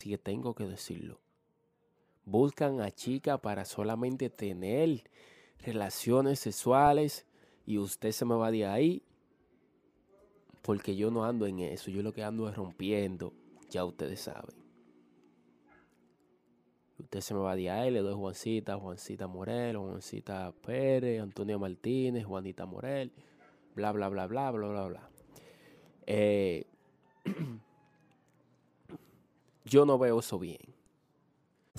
Así que tengo que decirlo. Buscan a chica para solamente tener relaciones sexuales y usted se me va de ahí porque yo no ando en eso. Yo lo que ando es rompiendo. Ya ustedes saben. Usted se me va de ahí, le doy Juancita, Juancita Morel, Juancita Pérez, Antonio Martínez, Juanita Morel, bla, bla, bla, bla, bla, bla, bla. Eh, yo no veo eso bien.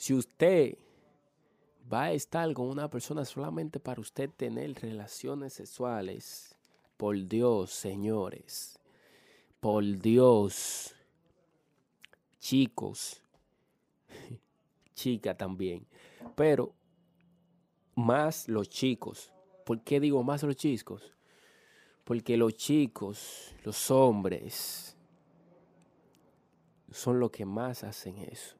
Si usted va a estar con una persona solamente para usted tener relaciones sexuales, por Dios, señores, por Dios, chicos, chica también, pero más los chicos. ¿Por qué digo más los chicos? Porque los chicos, los hombres, son los que más hacen eso.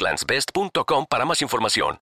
egglandsbest.com para más información.